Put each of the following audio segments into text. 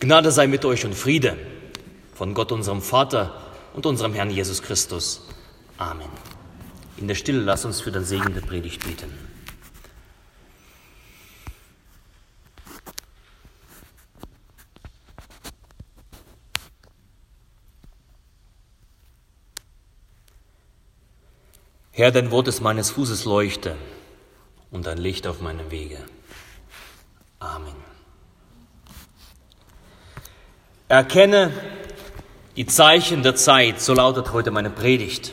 Gnade sei mit euch und Friede von Gott, unserem Vater und unserem Herrn Jesus Christus. Amen. In der Stille lass uns für den Segen der Predigt beten. Herr, dein Wort ist meines Fußes Leuchte und ein Licht auf meinem Wege. Amen. Erkenne die Zeichen der Zeit, so lautet heute meine Predigt.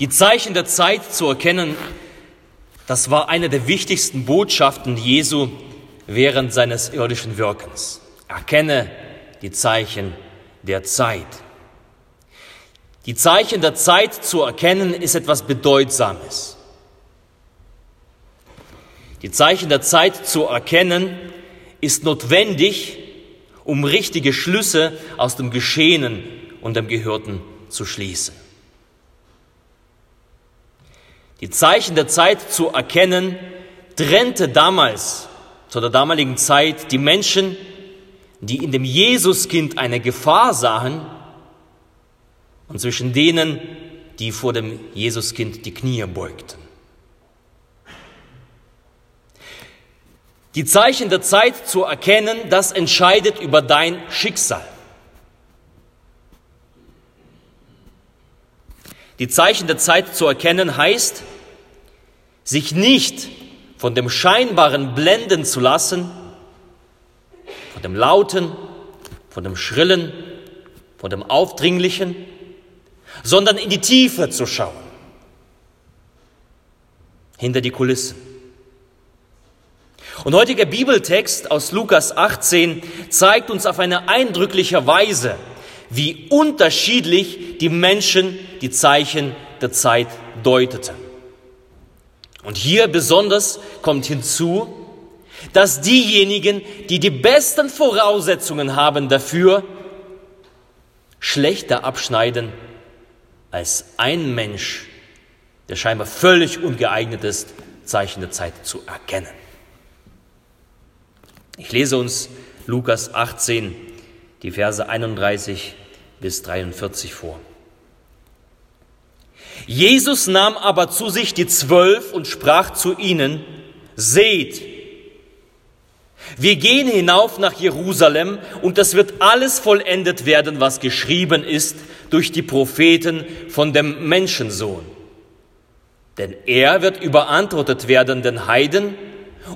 Die Zeichen der Zeit zu erkennen, das war eine der wichtigsten Botschaften Jesu während seines irdischen Wirkens. Erkenne die Zeichen der Zeit. Die Zeichen der Zeit zu erkennen ist etwas Bedeutsames. Die Zeichen der Zeit zu erkennen ist notwendig, um richtige Schlüsse aus dem Geschehenen und dem Gehörten zu schließen. Die Zeichen der Zeit zu erkennen, trennte damals, zu der damaligen Zeit, die Menschen, die in dem Jesuskind eine Gefahr sahen, und zwischen denen, die vor dem Jesuskind die Knie beugten. Die Zeichen der Zeit zu erkennen, das entscheidet über dein Schicksal. Die Zeichen der Zeit zu erkennen heißt, sich nicht von dem Scheinbaren blenden zu lassen, von dem Lauten, von dem Schrillen, von dem Aufdringlichen, sondern in die Tiefe zu schauen, hinter die Kulissen. Und heutiger Bibeltext aus Lukas 18 zeigt uns auf eine eindrückliche Weise, wie unterschiedlich die Menschen die Zeichen der Zeit deuteten. Und hier besonders kommt hinzu, dass diejenigen, die die besten Voraussetzungen haben dafür, schlechter abschneiden als ein Mensch, der scheinbar völlig ungeeignet ist, Zeichen der Zeit zu erkennen. Ich lese uns Lukas 18, die Verse 31 bis 43 vor. Jesus nahm aber zu sich die Zwölf und sprach zu ihnen, Seht, wir gehen hinauf nach Jerusalem und es wird alles vollendet werden, was geschrieben ist durch die Propheten von dem Menschensohn. Denn er wird überantwortet werden den Heiden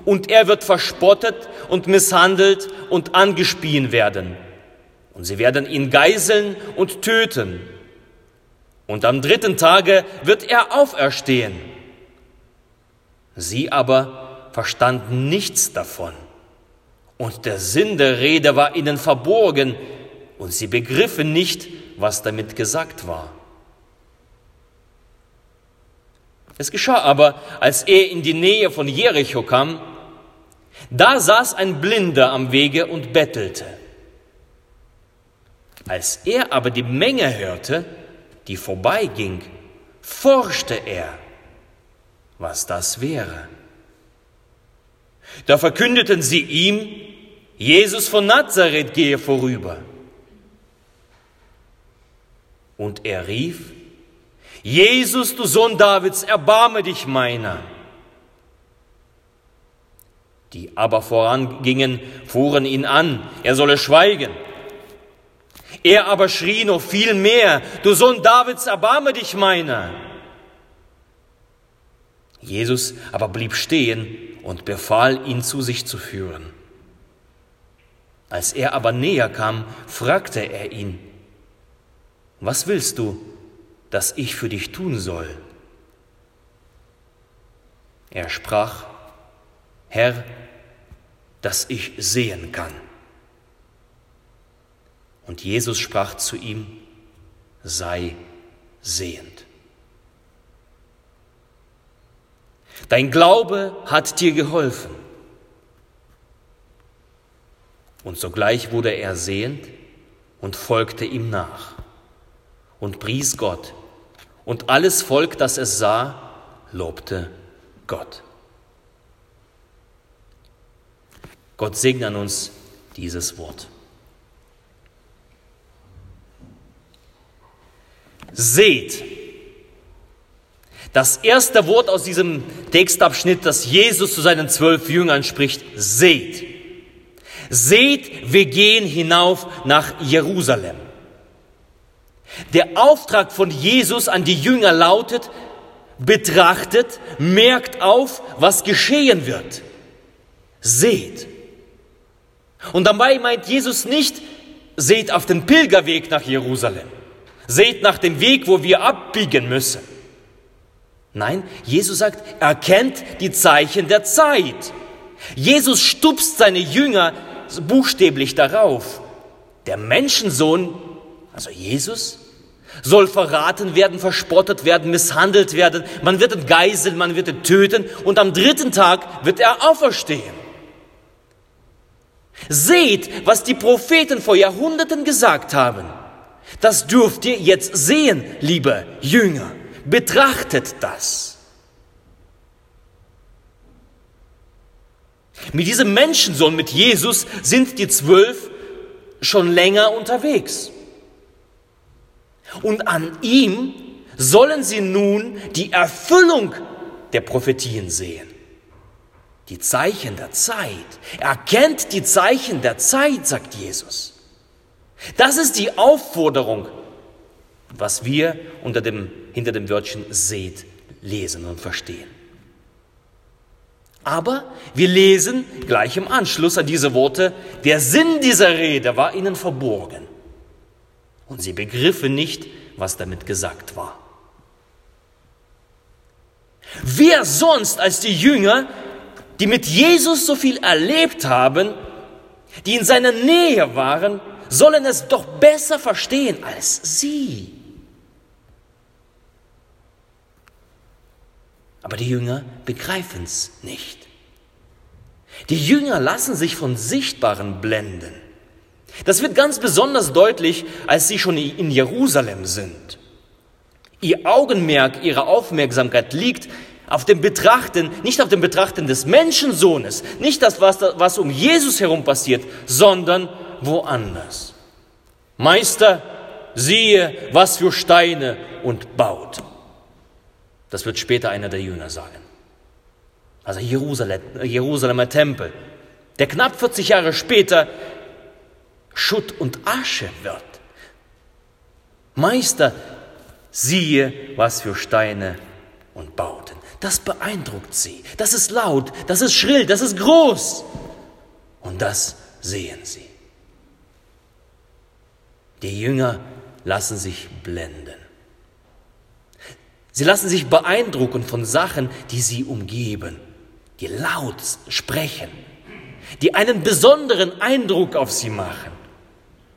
und er wird verspottet und misshandelt und angespien werden. Und sie werden ihn geiseln und töten. Und am dritten Tage wird er auferstehen. Sie aber verstanden nichts davon. Und der Sinn der Rede war ihnen verborgen, und sie begriffen nicht, was damit gesagt war. Es geschah aber, als er in die Nähe von Jericho kam, da saß ein Blinder am Wege und bettelte. Als er aber die Menge hörte, die vorbeiging, forschte er, was das wäre. Da verkündeten sie ihm, Jesus von Nazareth gehe vorüber. Und er rief, Jesus, du Sohn Davids, erbarme dich meiner. Die aber vorangingen, fuhren ihn an, er solle schweigen. Er aber schrie noch viel mehr, du Sohn Davids, erbarme dich meiner. Jesus aber blieb stehen und befahl, ihn zu sich zu führen. Als er aber näher kam, fragte er ihn, was willst du, dass ich für dich tun soll? Er sprach, Herr, dass ich sehen kann. Und Jesus sprach zu ihm, sei sehend. Dein Glaube hat dir geholfen. Und sogleich wurde er sehend und folgte ihm nach und pries Gott. Und alles Volk, das es sah, lobte Gott. Gott segne an uns dieses Wort. Seht. Das erste Wort aus diesem Textabschnitt, das Jesus zu seinen zwölf Jüngern spricht, seht. Seht, wir gehen hinauf nach Jerusalem. Der Auftrag von Jesus an die Jünger lautet, betrachtet, merkt auf, was geschehen wird. Seht. Und dabei meint Jesus nicht, seht auf den Pilgerweg nach Jerusalem. Seht nach dem Weg, wo wir abbiegen müssen. Nein, Jesus sagt, erkennt die Zeichen der Zeit. Jesus stupst seine Jünger buchstäblich darauf. Der Menschensohn, also Jesus, soll verraten werden, verspottet werden, misshandelt werden. Man wird ihn geiseln, man wird ihn töten und am dritten Tag wird er auferstehen. Seht, was die Propheten vor Jahrhunderten gesagt haben. Das dürft ihr jetzt sehen, liebe Jünger. Betrachtet das. Mit diesem Menschensohn, mit Jesus, sind die zwölf schon länger unterwegs. Und an ihm sollen sie nun die Erfüllung der Prophetien sehen. Die Zeichen der Zeit. Er kennt die Zeichen der Zeit, sagt Jesus. Das ist die Aufforderung, was wir unter dem, hinter dem Wörtchen seht, lesen und verstehen. Aber wir lesen gleich im Anschluss an diese Worte, der Sinn dieser Rede war ihnen verborgen. Und sie begriffen nicht, was damit gesagt war. Wer sonst als die Jünger, die mit Jesus so viel erlebt haben, die in seiner Nähe waren, sollen es doch besser verstehen als sie. Aber die Jünger begreifen es nicht. Die Jünger lassen sich von Sichtbaren blenden. Das wird ganz besonders deutlich, als sie schon in Jerusalem sind. Ihr Augenmerk, ihre Aufmerksamkeit liegt auf dem Betrachten, nicht auf dem Betrachten des Menschensohnes, nicht das, was, was um Jesus herum passiert, sondern woanders. Meister, siehe, was für Steine und baut. Das wird später einer der Jünger sagen. Also Jerusalem, Jerusalemer Tempel, der knapp 40 Jahre später Schutt und Asche wird. Meister, siehe, was für Steine und Bauten. Das beeindruckt sie. Das ist laut, das ist schrill, das ist groß. Und das sehen sie. Die Jünger lassen sich blenden. Sie lassen sich beeindrucken von Sachen, die sie umgeben, die laut sprechen, die einen besonderen Eindruck auf sie machen.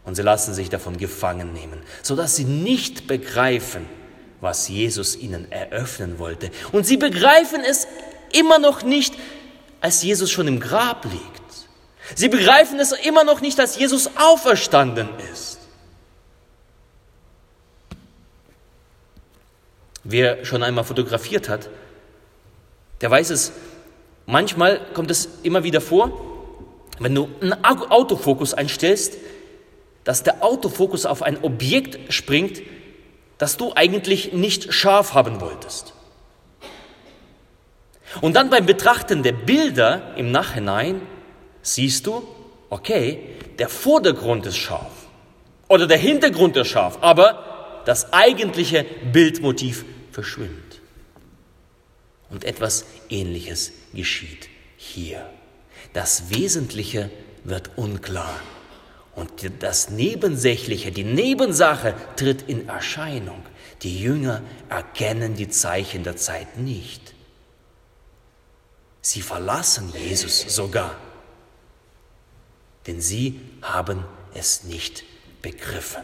Und sie lassen sich davon gefangen nehmen, sodass sie nicht begreifen, was Jesus ihnen eröffnen wollte. Und sie begreifen es immer noch nicht, als Jesus schon im Grab liegt. Sie begreifen es immer noch nicht, als Jesus auferstanden ist. Wer schon einmal fotografiert hat, der weiß es, manchmal kommt es immer wieder vor, wenn du einen Autofokus einstellst, dass der Autofokus auf ein Objekt springt, das du eigentlich nicht scharf haben wolltest. Und dann beim Betrachten der Bilder im Nachhinein siehst du, okay, der Vordergrund ist scharf oder der Hintergrund ist scharf, aber das eigentliche Bildmotiv verschwimmt. Und etwas Ähnliches geschieht hier. Das Wesentliche wird unklar und das Nebensächliche, die Nebensache tritt in Erscheinung. Die Jünger erkennen die Zeichen der Zeit nicht. Sie verlassen Jesus sogar, denn sie haben es nicht begriffen.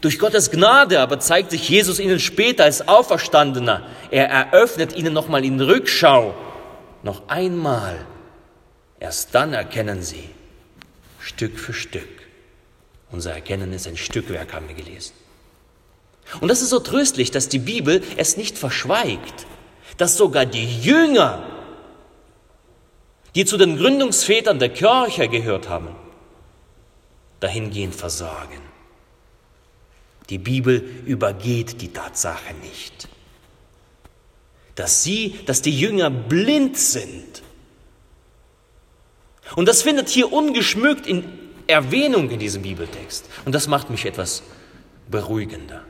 Durch Gottes Gnade aber zeigt sich Jesus ihnen später als Auferstandener. Er eröffnet ihnen nochmal in Rückschau, noch einmal Erst dann erkennen sie Stück für Stück. Unser Erkennen ist ein Stückwerk, haben wir gelesen. Und das ist so tröstlich, dass die Bibel es nicht verschweigt, dass sogar die Jünger die zu den Gründungsvätern der Kirche gehört haben, dahingehend versagen. Die Bibel übergeht die Tatsache nicht, dass sie, dass die Jünger blind sind. Und das findet hier ungeschmückt in Erwähnung in diesem Bibeltext. Und das macht mich etwas beruhigender.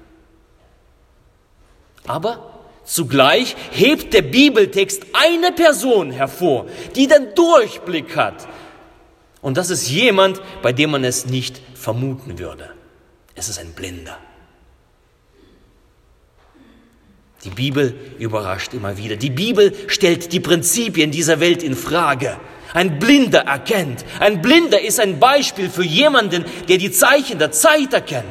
Aber zugleich hebt der Bibeltext eine Person hervor, die den Durchblick hat. Und das ist jemand, bei dem man es nicht vermuten würde. Es ist ein Blinder. Die Bibel überrascht immer wieder. Die Bibel stellt die Prinzipien dieser Welt in Frage. Ein Blinder erkennt. Ein Blinder ist ein Beispiel für jemanden, der die Zeichen der Zeit erkennt.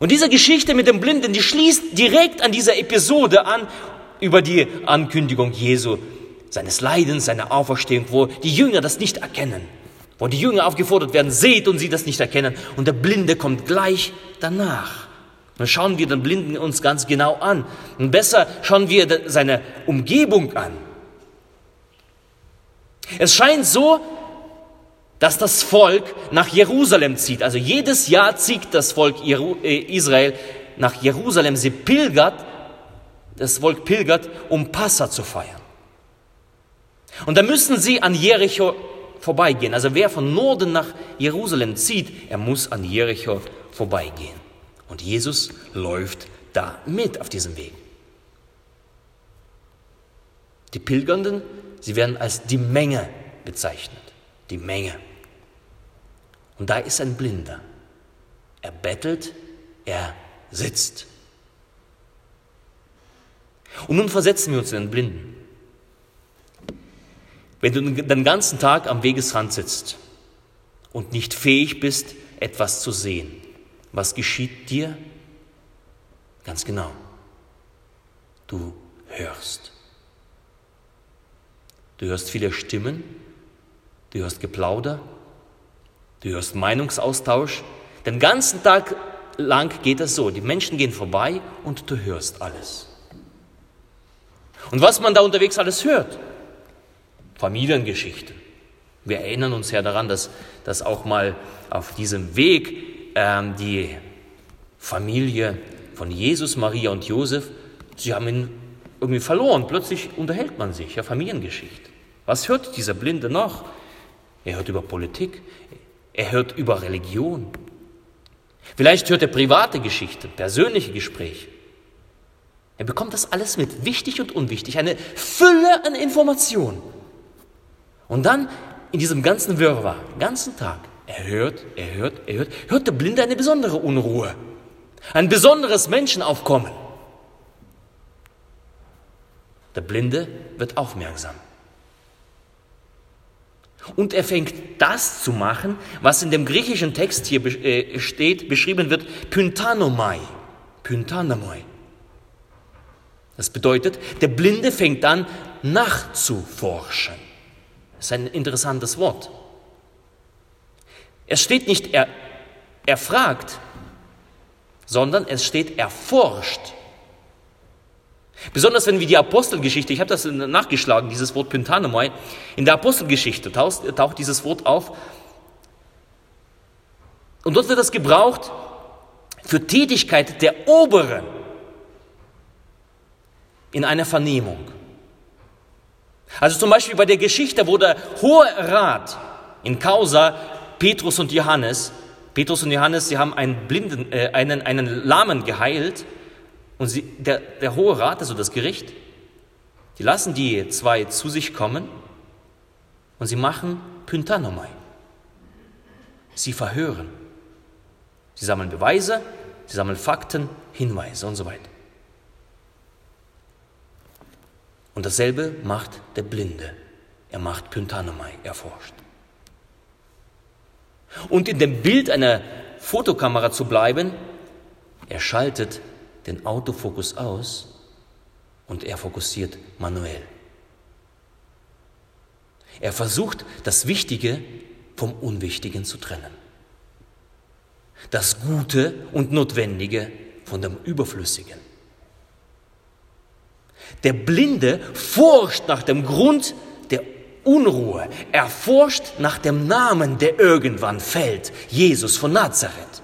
Und diese Geschichte mit dem Blinden, die schließt direkt an dieser Episode an über die Ankündigung Jesu, seines Leidens, seiner Auferstehung, wo die Jünger das nicht erkennen, wo die Jünger aufgefordert werden, seht und sie das nicht erkennen. Und der Blinde kommt gleich danach. Dann schauen wir den Blinden uns ganz genau an. Und besser schauen wir seine Umgebung an. Es scheint so, dass das Volk nach Jerusalem zieht. Also jedes Jahr zieht das Volk äh, Israel nach Jerusalem. Sie pilgert, das Volk pilgert, um Passa zu feiern. Und da müssen sie an Jericho vorbeigehen. Also wer von Norden nach Jerusalem zieht, er muss an Jericho vorbeigehen. Und Jesus läuft da mit auf diesem Weg. Die Pilgernden, sie werden als die Menge bezeichnet. Die Menge. Und da ist ein Blinder. Er bettelt, er sitzt. Und nun versetzen wir uns in den Blinden. Wenn du den ganzen Tag am Wegesrand sitzt und nicht fähig bist, etwas zu sehen, was geschieht dir? Ganz genau. Du hörst. Du hörst viele Stimmen, du hörst Geplauder, Du hörst Meinungsaustausch. Den ganzen Tag lang geht es so. Die Menschen gehen vorbei und du hörst alles. Und was man da unterwegs alles hört? Familiengeschichten. Wir erinnern uns ja daran, dass, dass auch mal auf diesem Weg ähm, die Familie von Jesus, Maria und Josef, sie haben ihn irgendwie verloren. Plötzlich unterhält man sich, ja, Familiengeschichte. Was hört dieser Blinde noch? Er hört über Politik, er hört über Religion. Vielleicht hört er private Geschichte, persönliche Gespräche. Er bekommt das alles mit, wichtig und unwichtig, eine Fülle an Informationen. Und dann in diesem ganzen Wirrwarr, ganzen Tag, er hört, er hört, er hört, hört der Blinde eine besondere Unruhe, ein besonderes Menschenaufkommen. Der Blinde wird aufmerksam. Und er fängt das zu machen, was in dem griechischen Text hier äh, steht, beschrieben wird, Pyntanomai. Pyntanomai. Das bedeutet, der Blinde fängt an nachzuforschen. Das ist ein interessantes Wort. Es steht nicht, er, er fragt, sondern es steht, er forscht. Besonders wenn wir die Apostelgeschichte, ich habe das nachgeschlagen, dieses Wort Pyntanomai, in der Apostelgeschichte taucht, taucht dieses Wort auf. Und dort wird das gebraucht für Tätigkeit der Oberen in einer Vernehmung. Also zum Beispiel bei der Geschichte, wo der Hohe Rat in Causa Petrus und Johannes, Petrus und Johannes, sie haben einen Blinden, äh, einen, einen Lahmen geheilt und sie, der, der Hohe Rat, also das Gericht, die lassen die zwei zu sich kommen und sie machen Pyntanomai. Sie verhören. Sie sammeln Beweise, sie sammeln Fakten, Hinweise und so weiter. Und dasselbe macht der Blinde. Er macht Pyntanomai, er forscht. Und in dem Bild einer Fotokamera zu bleiben, er schaltet den Autofokus aus und er fokussiert manuell. Er versucht, das Wichtige vom Unwichtigen zu trennen. Das Gute und Notwendige von dem Überflüssigen. Der Blinde forscht nach dem Grund Unruhe. Er forscht nach dem Namen, der irgendwann fällt. Jesus von Nazareth.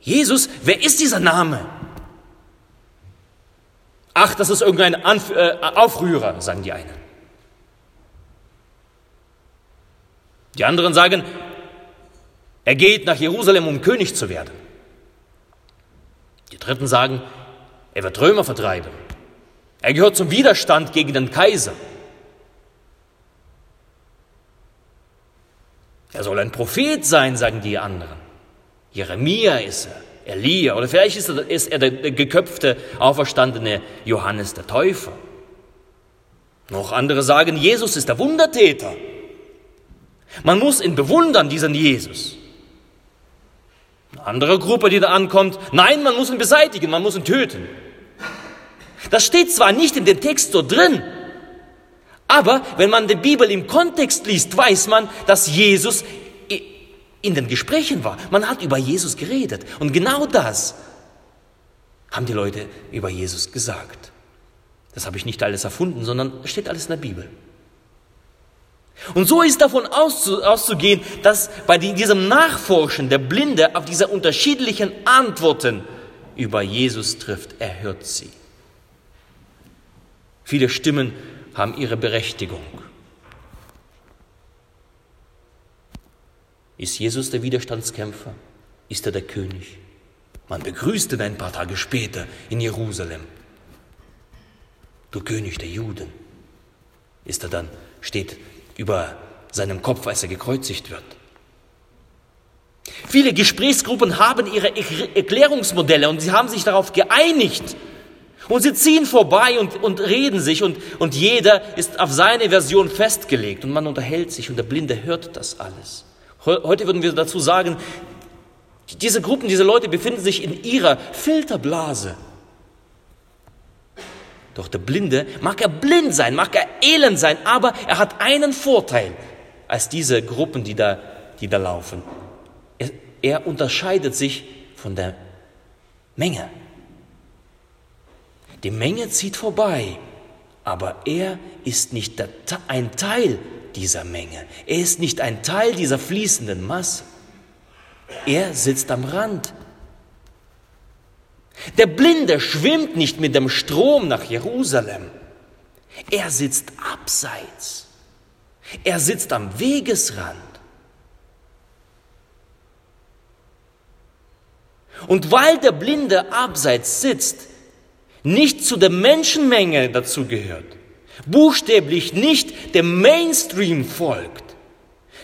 Jesus, wer ist dieser Name? Ach, das ist irgendein Anf äh, Aufrührer, sagen die einen. Die anderen sagen, er geht nach Jerusalem, um König zu werden. Die Dritten sagen, er wird Römer vertreiben. Er gehört zum Widerstand gegen den Kaiser. Er soll ein Prophet sein, sagen die anderen. Jeremia ist er, Elia oder vielleicht ist er, ist er der, der geköpfte, auferstandene Johannes der Täufer. Noch andere sagen, Jesus ist der Wundertäter. Man muss ihn bewundern, diesen Jesus. Eine andere Gruppe, die da ankommt, nein, man muss ihn beseitigen, man muss ihn töten. Das steht zwar nicht in dem Text so drin, aber wenn man die Bibel im Kontext liest, weiß man, dass Jesus in den Gesprächen war. Man hat über Jesus geredet. Und genau das haben die Leute über Jesus gesagt. Das habe ich nicht alles erfunden, sondern steht alles in der Bibel. Und so ist davon auszugehen, dass bei diesem Nachforschen der Blinde auf diese unterschiedlichen Antworten über Jesus trifft. Er hört sie. Viele Stimmen haben ihre Berechtigung. Ist Jesus der Widerstandskämpfer? Ist er der König? Man begrüßte ihn ein paar Tage später in Jerusalem. Du König der Juden. Ist er dann, steht über seinem Kopf, als er gekreuzigt wird. Viele Gesprächsgruppen haben ihre Erklärungsmodelle und sie haben sich darauf geeinigt. Und sie ziehen vorbei und, und reden sich und, und jeder ist auf seine Version festgelegt und man unterhält sich und der Blinde hört das alles. Heute würden wir dazu sagen, diese Gruppen, diese Leute befinden sich in ihrer Filterblase. Doch der Blinde, mag er blind sein, mag er elend sein, aber er hat einen Vorteil als diese Gruppen, die da, die da laufen. Er, er unterscheidet sich von der Menge. Die Menge zieht vorbei, aber er ist nicht ein Teil dieser Menge. Er ist nicht ein Teil dieser fließenden Masse. Er sitzt am Rand der Blinde schwimmt nicht mit dem Strom nach Jerusalem. Er sitzt abseits. Er sitzt am Wegesrand. Und weil der Blinde abseits sitzt, nicht zu der Menschenmenge dazugehört, buchstäblich nicht dem Mainstream folgt,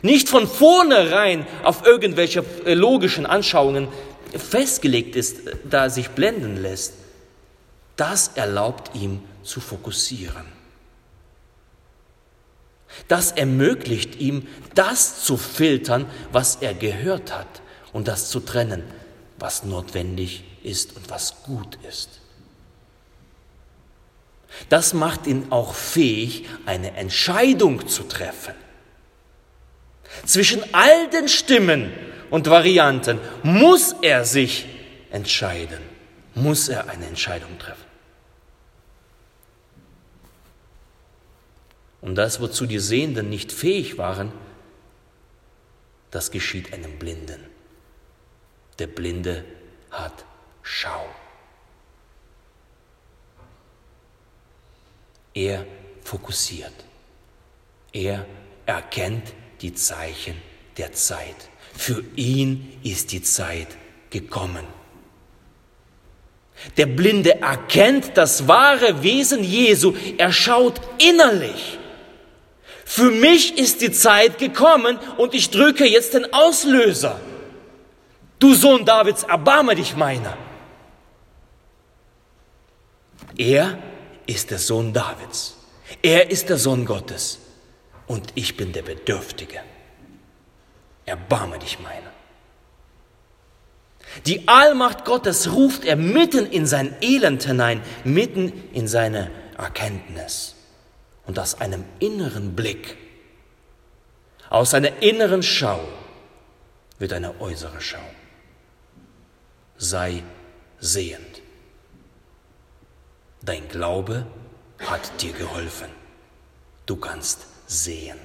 nicht von vornherein auf irgendwelche äh, logischen Anschauungen festgelegt ist, da sich blenden lässt, das erlaubt ihm zu fokussieren. Das ermöglicht ihm, das zu filtern, was er gehört hat und das zu trennen, was notwendig ist und was gut ist. Das macht ihn auch fähig, eine Entscheidung zu treffen. Zwischen all den Stimmen und Varianten muss er sich entscheiden, muss er eine Entscheidung treffen. Und das, wozu die Sehenden nicht fähig waren, das geschieht einem Blinden. Der Blinde hat Schau. Er fokussiert. Er erkennt die Zeichen der Zeit. Für ihn ist die Zeit gekommen. Der Blinde erkennt das wahre Wesen Jesu. Er schaut innerlich. Für mich ist die Zeit gekommen und ich drücke jetzt den Auslöser. Du Sohn Davids, erbarme dich meiner. Er ist der Sohn Davids. Er ist der Sohn Gottes. Und ich bin der Bedürftige. Erbarme dich meiner. Die Allmacht Gottes ruft er mitten in sein Elend hinein, mitten in seine Erkenntnis und aus einem inneren Blick, aus einer inneren Schau wird eine äußere Schau. Sei sehend. Dein Glaube hat dir geholfen. Du kannst sehen.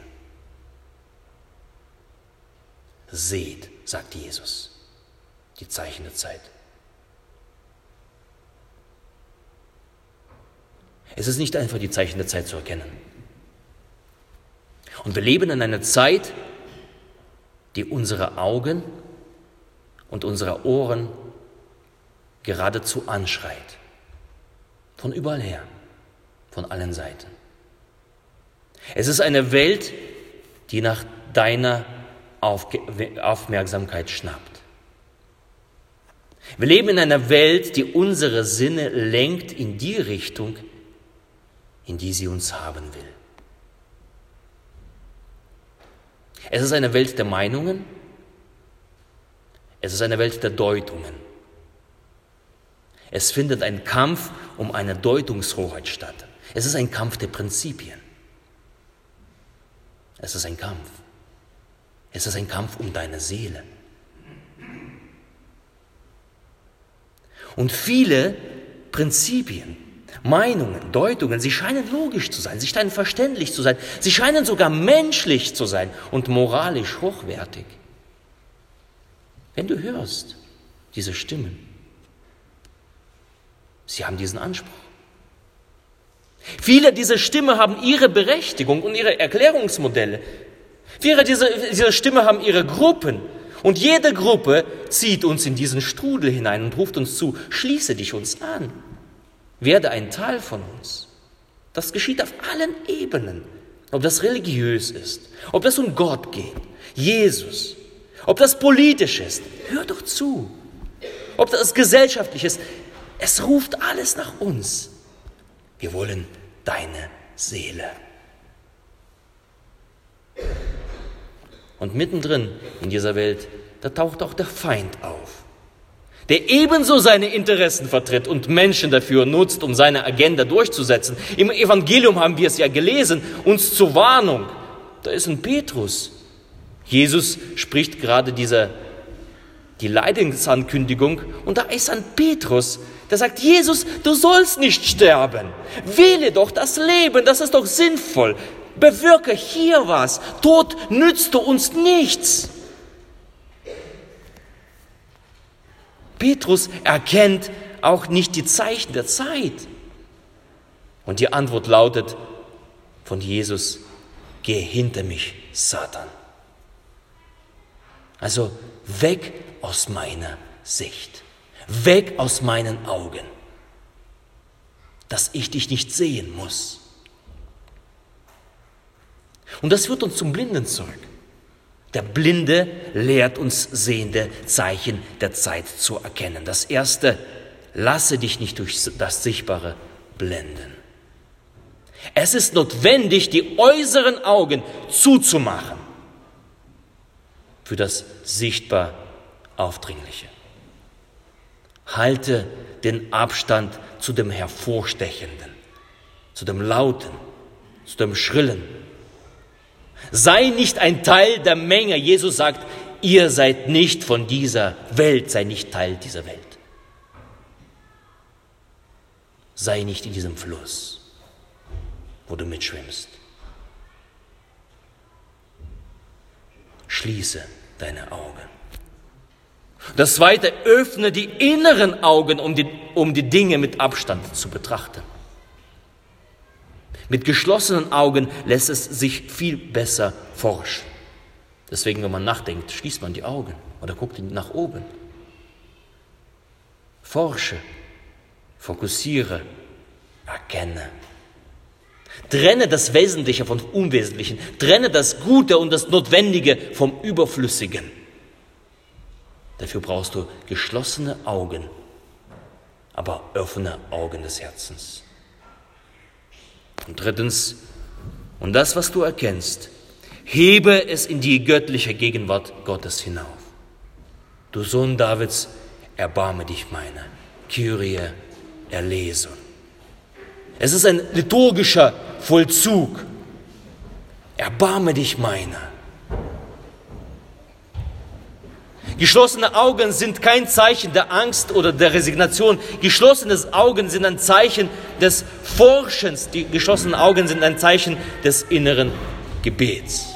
Seht, sagt Jesus, die Zeichen der Zeit. Es ist nicht einfach, die Zeichen der Zeit zu erkennen. Und wir leben in einer Zeit, die unsere Augen und unsere Ohren geradezu anschreit. Von überall her, von allen Seiten. Es ist eine Welt, die nach deiner Aufmerksamkeit schnappt. Wir leben in einer Welt, die unsere Sinne lenkt in die Richtung, in die sie uns haben will. Es ist eine Welt der Meinungen, es ist eine Welt der Deutungen. Es findet ein Kampf um eine Deutungshoheit statt. Es ist ein Kampf der Prinzipien. Es ist ein Kampf. Es ist ein Kampf um deine Seele. Und viele Prinzipien, Meinungen, Deutungen, sie scheinen logisch zu sein, sie scheinen verständlich zu sein, sie scheinen sogar menschlich zu sein und moralisch hochwertig. Wenn du hörst diese Stimmen, sie haben diesen Anspruch. Viele dieser Stimmen haben ihre Berechtigung und ihre Erklärungsmodelle. Viele dieser, dieser Stimmen haben ihre Gruppen. Und jede Gruppe zieht uns in diesen Strudel hinein und ruft uns zu, schließe dich uns an. Werde ein Teil von uns. Das geschieht auf allen Ebenen. Ob das religiös ist, ob das um Gott geht, Jesus, ob das politisch ist, hör doch zu. Ob das gesellschaftlich ist, es ruft alles nach uns. Wir wollen deine Seele. Und mittendrin in dieser Welt, da taucht auch der Feind auf der ebenso seine Interessen vertritt und Menschen dafür nutzt, um seine Agenda durchzusetzen. Im Evangelium haben wir es ja gelesen, uns zur Warnung. Da ist ein Petrus. Jesus spricht gerade diese, die Leidensankündigung und da ist ein Petrus, der sagt, Jesus, du sollst nicht sterben. Wähle doch das Leben, das ist doch sinnvoll. Bewirke hier was. Tod nützt uns nichts. Petrus erkennt auch nicht die Zeichen der Zeit. Und die Antwort lautet von Jesus, geh hinter mich, Satan. Also weg aus meiner Sicht, weg aus meinen Augen, dass ich dich nicht sehen muss. Und das führt uns zum Blinden zurück. Der Blinde lehrt uns sehende Zeichen der Zeit zu erkennen. Das erste, lasse dich nicht durch das Sichtbare blenden. Es ist notwendig, die äußeren Augen zuzumachen für das sichtbar Aufdringliche. Halte den Abstand zu dem Hervorstechenden, zu dem Lauten, zu dem Schrillen, Sei nicht ein Teil der Menge. Jesus sagt, ihr seid nicht von dieser Welt, sei nicht Teil dieser Welt. Sei nicht in diesem Fluss, wo du mitschwimmst. Schließe deine Augen. Das zweite, öffne die inneren Augen, um die, um die Dinge mit Abstand zu betrachten. Mit geschlossenen Augen lässt es sich viel besser forschen. Deswegen, wenn man nachdenkt, schließt man die Augen oder guckt nach oben. Forsche, fokussiere, erkenne. Trenne das Wesentliche vom Unwesentlichen. Trenne das Gute und das Notwendige vom Überflüssigen. Dafür brauchst du geschlossene Augen, aber offene Augen des Herzens. Und drittens, und das, was du erkennst, hebe es in die göttliche Gegenwart Gottes hinauf. Du Sohn Davids, erbarme dich meiner. Kyrie erlesen. Es ist ein liturgischer Vollzug. Erbarme dich meiner. Geschlossene Augen sind kein Zeichen der Angst oder der Resignation. Geschlossene Augen sind ein Zeichen des Forschens. Die geschlossenen Augen sind ein Zeichen des inneren Gebets.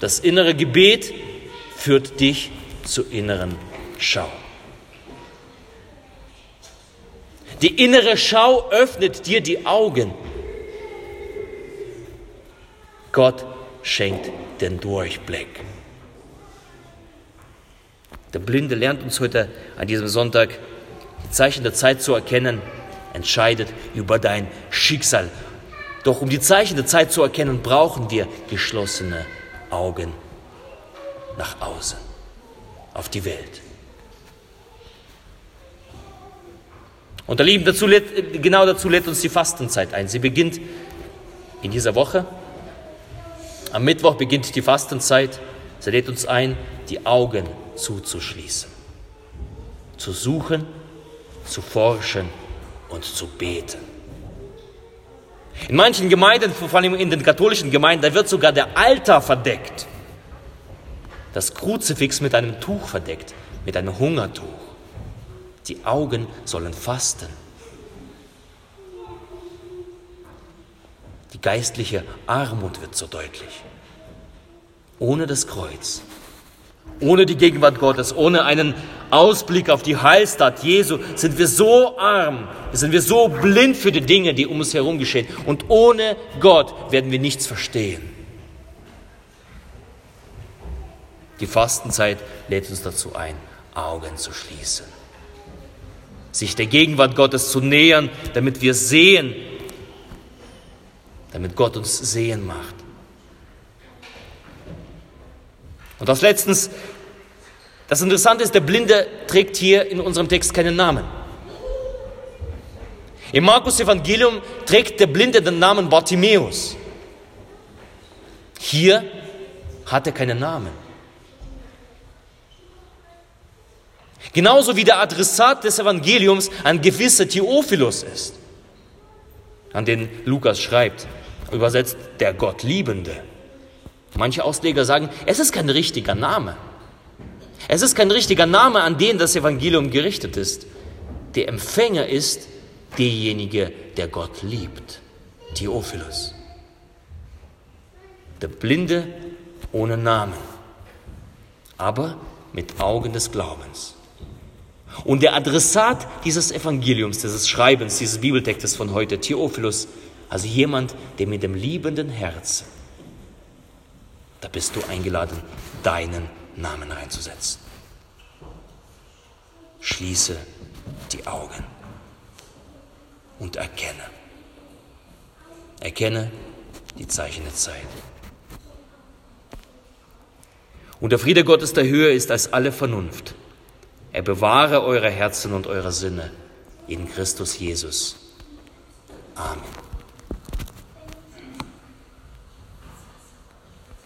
Das innere Gebet führt dich zur inneren Schau. Die innere Schau öffnet dir die Augen. Gott schenkt den Durchblick. Der Blinde lernt uns heute an diesem Sonntag, die Zeichen der Zeit zu erkennen, entscheidet über dein Schicksal. Doch um die Zeichen der Zeit zu erkennen, brauchen wir geschlossene Augen nach außen, auf die Welt. Und der Lieben, dazu genau dazu lädt uns die Fastenzeit ein. Sie beginnt in dieser Woche. Am Mittwoch beginnt die Fastenzeit. Sie lädt uns ein, die Augen zuzuschließen, zu suchen, zu forschen und zu beten. In manchen Gemeinden, vor allem in den katholischen Gemeinden, da wird sogar der Altar verdeckt. Das Kruzifix mit einem Tuch verdeckt, mit einem Hungertuch. Die Augen sollen fasten. Geistliche Armut wird so deutlich. Ohne das Kreuz, ohne die Gegenwart Gottes, ohne einen Ausblick auf die Heilstat Jesu sind wir so arm, sind wir so blind für die Dinge, die um uns herum geschehen. Und ohne Gott werden wir nichts verstehen. Die Fastenzeit lädt uns dazu ein, Augen zu schließen sich der Gegenwart Gottes zu nähern, damit wir sehen, damit Gott uns sehen macht. Und als letztens, das Interessante ist, der Blinde trägt hier in unserem Text keinen Namen. Im Markus Evangelium trägt der Blinde den Namen Bartimäus. Hier hat er keinen Namen. Genauso wie der Adressat des Evangeliums ein gewisser Theophilus ist, an den Lukas schreibt, übersetzt der Gottliebende. Manche Ausleger sagen, es ist kein richtiger Name. Es ist kein richtiger Name, an den das Evangelium gerichtet ist. Der Empfänger ist derjenige, der Gott liebt. Theophilus. Der Blinde ohne Namen, aber mit Augen des Glaubens. Und der Adressat dieses Evangeliums, dieses Schreibens, dieses Bibeltextes von heute, Theophilus, also jemand, der mit dem liebenden Herzen, da bist du eingeladen, deinen Namen reinzusetzen. Schließe die Augen und erkenne. Erkenne die Zeichen der Zeit. Und der Friede Gottes der Höhe ist als alle Vernunft er bewahre eure Herzen und eure Sinne in Christus Jesus. Amen.